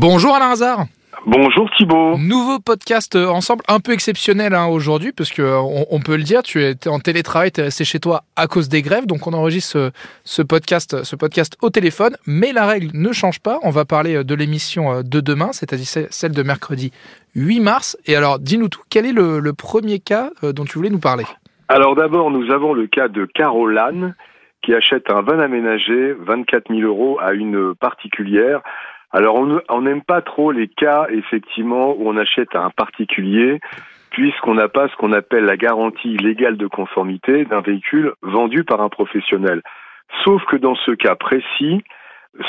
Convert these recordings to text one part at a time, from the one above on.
Bonjour Alain Hazard. Bonjour Thibault. Nouveau podcast euh, ensemble, un peu exceptionnel hein, aujourd'hui, parce que euh, on, peut le dire, tu es en télétravail, tu es resté chez toi à cause des grèves, donc on enregistre ce, podcast, ce podcast au téléphone, mais la règle ne change pas. On va parler euh, de l'émission de demain, c'est-à-dire celle de mercredi 8 mars. Et alors, dis-nous tout, quel est le, premier cas dont tu voulais nous parler? Alors d'abord, nous avons le cas de Caroline qui achète un van aménagé, 24 000 euros à une particulière alors on n'aime pas trop les cas effectivement où on achète à un particulier puisqu'on n'a pas ce qu'on appelle la garantie légale de conformité d'un véhicule vendu par un professionnel. Sauf que dans ce cas précis,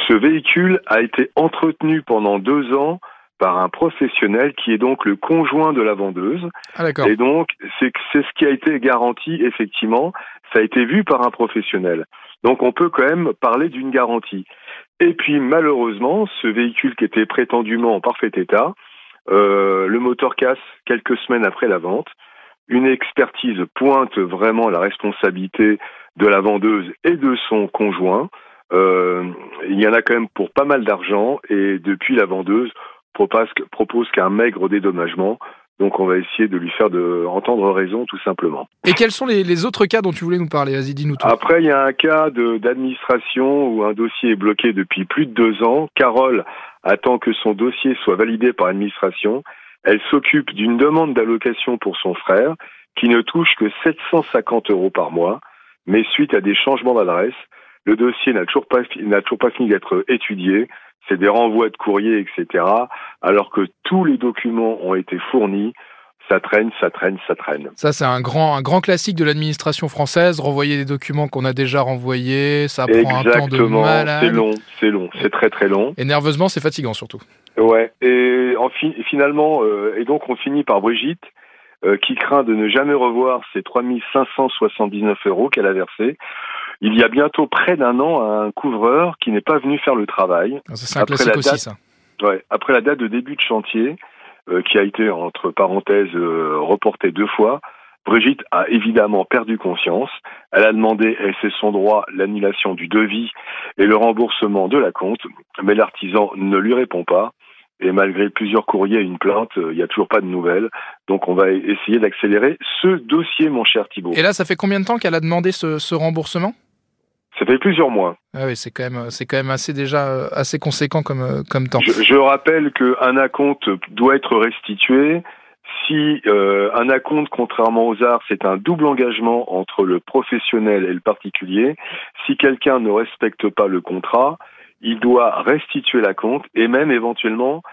ce véhicule a été entretenu pendant deux ans par un professionnel qui est donc le conjoint de la vendeuse. Ah, et donc, c'est ce qui a été garanti, effectivement, ça a été vu par un professionnel. Donc, on peut quand même parler d'une garantie. Et puis, malheureusement, ce véhicule qui était prétendument en parfait état, euh, le moteur casse quelques semaines après la vente. Une expertise pointe vraiment la responsabilité de la vendeuse et de son conjoint. Euh, il y en a quand même pour pas mal d'argent et depuis la vendeuse propose, propose qu'un maigre dédommagement. Donc on va essayer de lui faire de, entendre raison tout simplement. Et quels sont les, autres cas dont tu voulais nous parler? Vas-y, dis-nous tout. Après, il y a un cas d'administration où un dossier est bloqué depuis plus de deux ans. Carole attend que son dossier soit validé par l'administration. Elle s'occupe d'une demande d'allocation pour son frère qui ne touche que 750 euros par mois. Mais suite à des changements d'adresse, le dossier n'a toujours pas, n'a toujours pas fini d'être étudié c'est des renvois de courrier, etc. Alors que tous les documents ont été fournis, ça traîne, ça traîne, ça traîne. Ça, c'est un grand, un grand classique de l'administration française. Renvoyer des documents qu'on a déjà renvoyés, ça prend un temps de malade. C'est long, c'est long, c'est très très long. Et nerveusement, c'est fatigant surtout. Ouais. Et en finalement, euh, et donc on finit par Brigitte, euh, qui craint de ne jamais revoir ces 3579 euros qu'elle a versés il y a bientôt près d'un an un couvreur qui n'est pas venu faire le travail. Ah, c'est un après la date, ça. Ouais, après la date de début de chantier, euh, qui a été entre parenthèses euh, reportée deux fois, Brigitte a évidemment perdu conscience. Elle a demandé, et c'est son droit, l'annulation du devis et le remboursement de la compte, mais l'artisan ne lui répond pas. Et malgré plusieurs courriers et une plainte, euh, il n'y a toujours pas de nouvelles. Donc on va essayer d'accélérer ce dossier, mon cher Thibault. Et là, ça fait combien de temps qu'elle a demandé ce remboursement? Ça fait plusieurs mois. Ah oui, c'est quand même, c'est quand même assez déjà euh, assez conséquent comme euh, comme temps. Je, je rappelle qu'un acompte doit être restitué si euh, un acompte, contrairement aux arts, c'est un double engagement entre le professionnel et le particulier. Si quelqu'un ne respecte pas le contrat, il doit restituer l'acompte et même éventuellement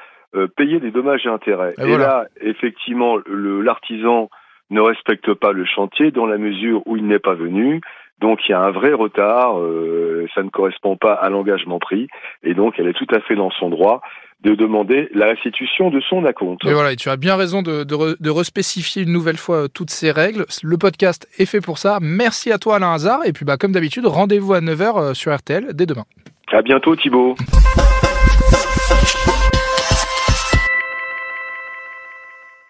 payer des dommages et intérêts. Et, là, effectivement, l'artisan ne respecte pas le chantier dans la mesure où il n'est pas venu. Donc il y a un vrai retard, euh, ça ne correspond pas à l'engagement pris, et donc elle est tout à fait dans son droit de demander la restitution de son acompte. Et voilà, et tu as bien raison de, de, de respécifier une nouvelle fois euh, toutes ces règles. Le podcast est fait pour ça. Merci à toi Alain Hazard, et puis bah, comme d'habitude, rendez-vous à 9h euh, sur RTL dès demain. À bientôt Thibault.